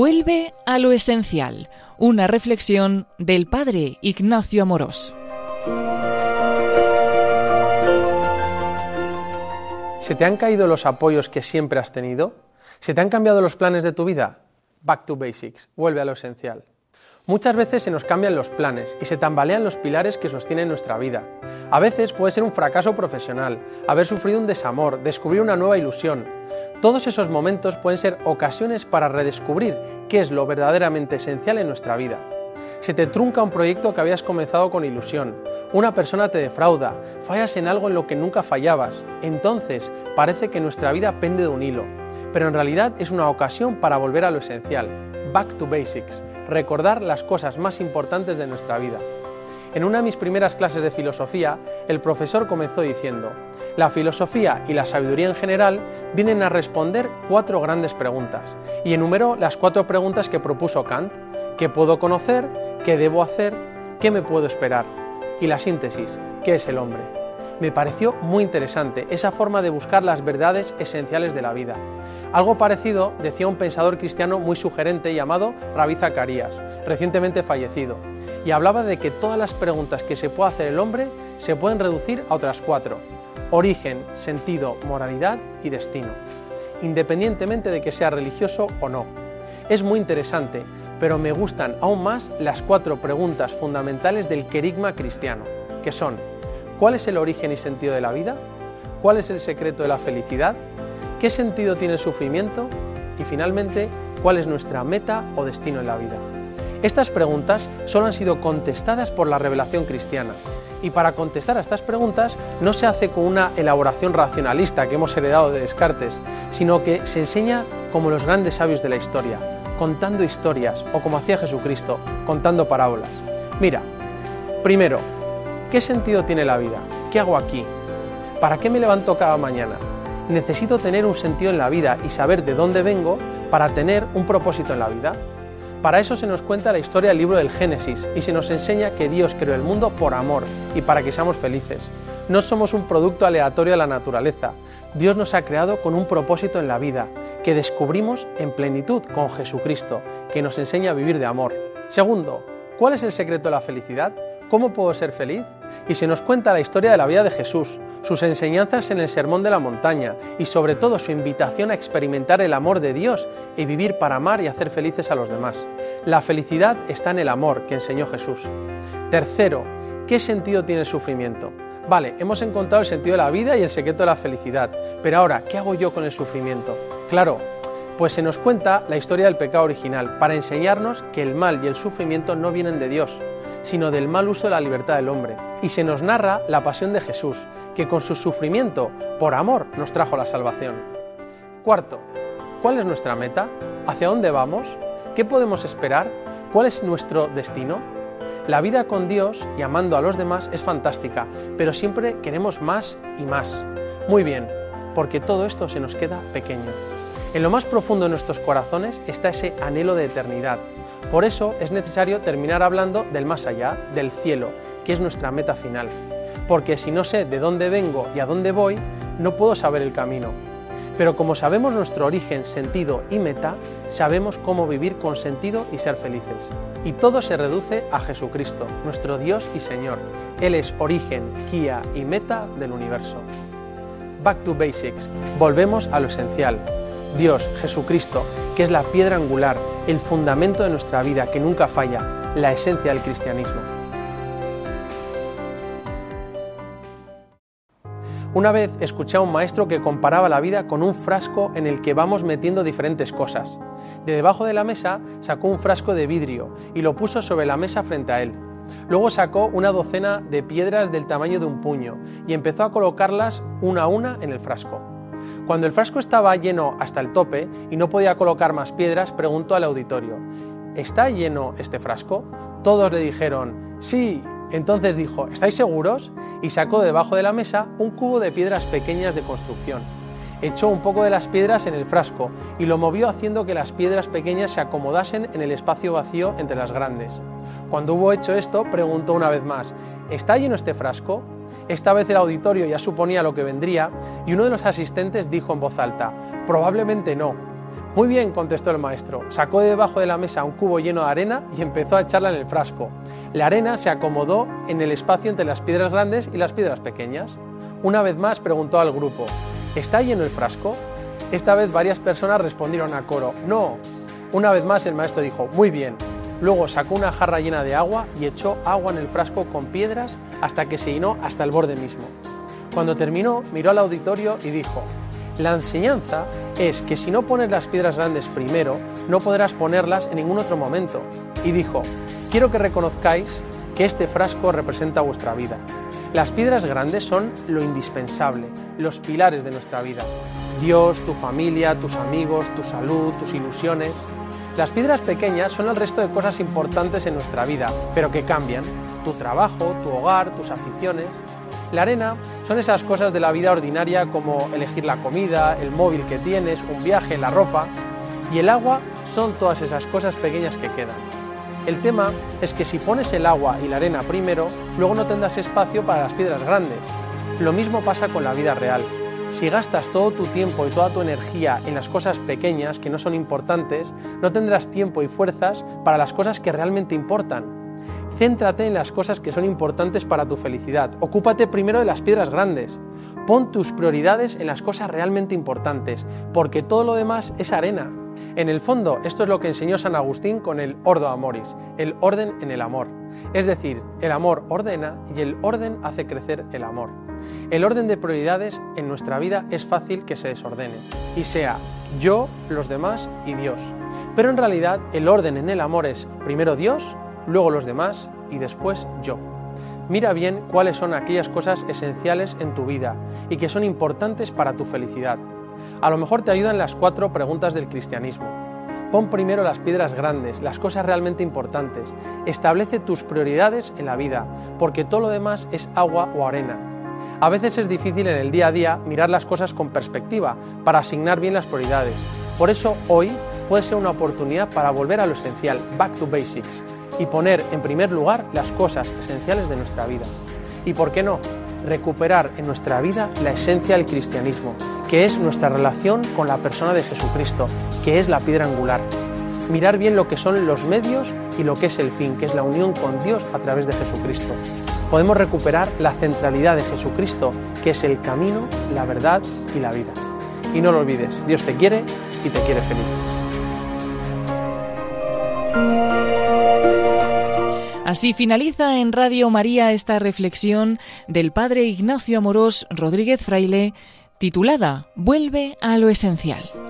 Vuelve a lo esencial, una reflexión del padre Ignacio Amorós. ¿Se te han caído los apoyos que siempre has tenido? ¿Se te han cambiado los planes de tu vida? Back to basics, vuelve a lo esencial. Muchas veces se nos cambian los planes y se tambalean los pilares que sostienen nuestra vida. A veces puede ser un fracaso profesional, haber sufrido un desamor, descubrir una nueva ilusión. Todos esos momentos pueden ser ocasiones para redescubrir qué es lo verdaderamente esencial en nuestra vida. Se te trunca un proyecto que habías comenzado con ilusión, una persona te defrauda, fallas en algo en lo que nunca fallabas, entonces parece que nuestra vida pende de un hilo, pero en realidad es una ocasión para volver a lo esencial, back to basics, recordar las cosas más importantes de nuestra vida. En una de mis primeras clases de filosofía, el profesor comenzó diciendo, la filosofía y la sabiduría en general vienen a responder cuatro grandes preguntas, y enumeró las cuatro preguntas que propuso Kant, ¿qué puedo conocer? ¿Qué debo hacer? ¿Qué me puedo esperar? Y la síntesis, ¿qué es el hombre? Me pareció muy interesante esa forma de buscar las verdades esenciales de la vida. Algo parecido decía un pensador cristiano muy sugerente llamado Rabbi Zacarías, recientemente fallecido, y hablaba de que todas las preguntas que se puede hacer el hombre se pueden reducir a otras cuatro, origen, sentido, moralidad y destino, independientemente de que sea religioso o no. Es muy interesante, pero me gustan aún más las cuatro preguntas fundamentales del querigma cristiano, que son, ¿cuál es el origen y sentido de la vida? ¿Cuál es el secreto de la felicidad? ¿Qué sentido tiene el sufrimiento? Y finalmente, ¿cuál es nuestra meta o destino en la vida? Estas preguntas solo han sido contestadas por la revelación cristiana. Y para contestar a estas preguntas no se hace con una elaboración racionalista que hemos heredado de Descartes, sino que se enseña como los grandes sabios de la historia, contando historias o como hacía Jesucristo, contando parábolas. Mira, primero, ¿qué sentido tiene la vida? ¿Qué hago aquí? ¿Para qué me levanto cada mañana? necesito tener un sentido en la vida y saber de dónde vengo para tener un propósito en la vida. Para eso se nos cuenta la historia del libro del Génesis y se nos enseña que Dios creó el mundo por amor y para que seamos felices. No somos un producto aleatorio de la naturaleza. Dios nos ha creado con un propósito en la vida que descubrimos en plenitud con Jesucristo, que nos enseña a vivir de amor. Segundo, ¿cuál es el secreto de la felicidad? ¿Cómo puedo ser feliz? Y se nos cuenta la historia de la vida de Jesús, sus enseñanzas en el Sermón de la Montaña y sobre todo su invitación a experimentar el amor de Dios y vivir para amar y hacer felices a los demás. La felicidad está en el amor que enseñó Jesús. Tercero, ¿qué sentido tiene el sufrimiento? Vale, hemos encontrado el sentido de la vida y el secreto de la felicidad, pero ahora, ¿qué hago yo con el sufrimiento? Claro, pues se nos cuenta la historia del pecado original para enseñarnos que el mal y el sufrimiento no vienen de Dios, sino del mal uso de la libertad del hombre. Y se nos narra la pasión de Jesús, que con su sufrimiento, por amor, nos trajo la salvación. Cuarto, ¿cuál es nuestra meta? ¿Hacia dónde vamos? ¿Qué podemos esperar? ¿Cuál es nuestro destino? La vida con Dios y amando a los demás es fantástica, pero siempre queremos más y más. Muy bien, porque todo esto se nos queda pequeño. En lo más profundo de nuestros corazones está ese anhelo de eternidad. Por eso es necesario terminar hablando del más allá, del cielo, que es nuestra meta final. Porque si no sé de dónde vengo y a dónde voy, no puedo saber el camino. Pero como sabemos nuestro origen, sentido y meta, sabemos cómo vivir con sentido y ser felices. Y todo se reduce a Jesucristo, nuestro Dios y Señor. Él es origen, guía y meta del universo. Back to Basics. Volvemos a lo esencial. Dios, Jesucristo, que es la piedra angular, el fundamento de nuestra vida, que nunca falla, la esencia del cristianismo. Una vez escuché a un maestro que comparaba la vida con un frasco en el que vamos metiendo diferentes cosas. De debajo de la mesa sacó un frasco de vidrio y lo puso sobre la mesa frente a él. Luego sacó una docena de piedras del tamaño de un puño y empezó a colocarlas una a una en el frasco. Cuando el frasco estaba lleno hasta el tope y no podía colocar más piedras, preguntó al auditorio, ¿está lleno este frasco? Todos le dijeron, sí. Entonces dijo, ¿estáis seguros? Y sacó debajo de la mesa un cubo de piedras pequeñas de construcción. Echó un poco de las piedras en el frasco y lo movió haciendo que las piedras pequeñas se acomodasen en el espacio vacío entre las grandes. Cuando hubo hecho esto, preguntó una vez más, ¿está lleno este frasco? Esta vez el auditorio ya suponía lo que vendría y uno de los asistentes dijo en voz alta, probablemente no. Muy bien, contestó el maestro. Sacó de debajo de la mesa un cubo lleno de arena y empezó a echarla en el frasco. La arena se acomodó en el espacio entre las piedras grandes y las piedras pequeñas. Una vez más preguntó al grupo, ¿está lleno el frasco? Esta vez varias personas respondieron a coro, no. Una vez más el maestro dijo, muy bien. Luego sacó una jarra llena de agua y echó agua en el frasco con piedras hasta que se llenó hasta el borde mismo. Cuando terminó, miró al auditorio y dijo, la enseñanza es que si no pones las piedras grandes primero, no podrás ponerlas en ningún otro momento. Y dijo, quiero que reconozcáis que este frasco representa vuestra vida. Las piedras grandes son lo indispensable, los pilares de nuestra vida. Dios, tu familia, tus amigos, tu salud, tus ilusiones. Las piedras pequeñas son el resto de cosas importantes en nuestra vida, pero que cambian. Tu trabajo, tu hogar, tus aficiones. La arena son esas cosas de la vida ordinaria como elegir la comida, el móvil que tienes, un viaje, la ropa. Y el agua son todas esas cosas pequeñas que quedan. El tema es que si pones el agua y la arena primero, luego no tendrás espacio para las piedras grandes. Lo mismo pasa con la vida real. Si gastas todo tu tiempo y toda tu energía en las cosas pequeñas que no son importantes, no tendrás tiempo y fuerzas para las cosas que realmente importan. Céntrate en las cosas que son importantes para tu felicidad. Ocúpate primero de las piedras grandes. Pon tus prioridades en las cosas realmente importantes, porque todo lo demás es arena. En el fondo, esto es lo que enseñó San Agustín con el Ordo Amoris, el orden en el amor. Es decir, el amor ordena y el orden hace crecer el amor. El orden de prioridades en nuestra vida es fácil que se desordene y sea yo, los demás y Dios. Pero en realidad el orden en el amor es primero Dios, luego los demás y después yo. Mira bien cuáles son aquellas cosas esenciales en tu vida y que son importantes para tu felicidad. A lo mejor te ayudan las cuatro preguntas del cristianismo. Pon primero las piedras grandes, las cosas realmente importantes. Establece tus prioridades en la vida, porque todo lo demás es agua o arena. A veces es difícil en el día a día mirar las cosas con perspectiva para asignar bien las prioridades. Por eso hoy puede ser una oportunidad para volver a lo esencial, back to basics, y poner en primer lugar las cosas esenciales de nuestra vida. Y por qué no, recuperar en nuestra vida la esencia del cristianismo, que es nuestra relación con la persona de Jesucristo, que es la piedra angular. Mirar bien lo que son los medios y lo que es el fin, que es la unión con Dios a través de Jesucristo. Podemos recuperar la centralidad de Jesucristo, que es el camino, la verdad y la vida. Y no lo olvides, Dios te quiere y te quiere feliz. Así finaliza en Radio María esta reflexión del padre Ignacio Amorós Rodríguez Fraile titulada Vuelve a lo esencial.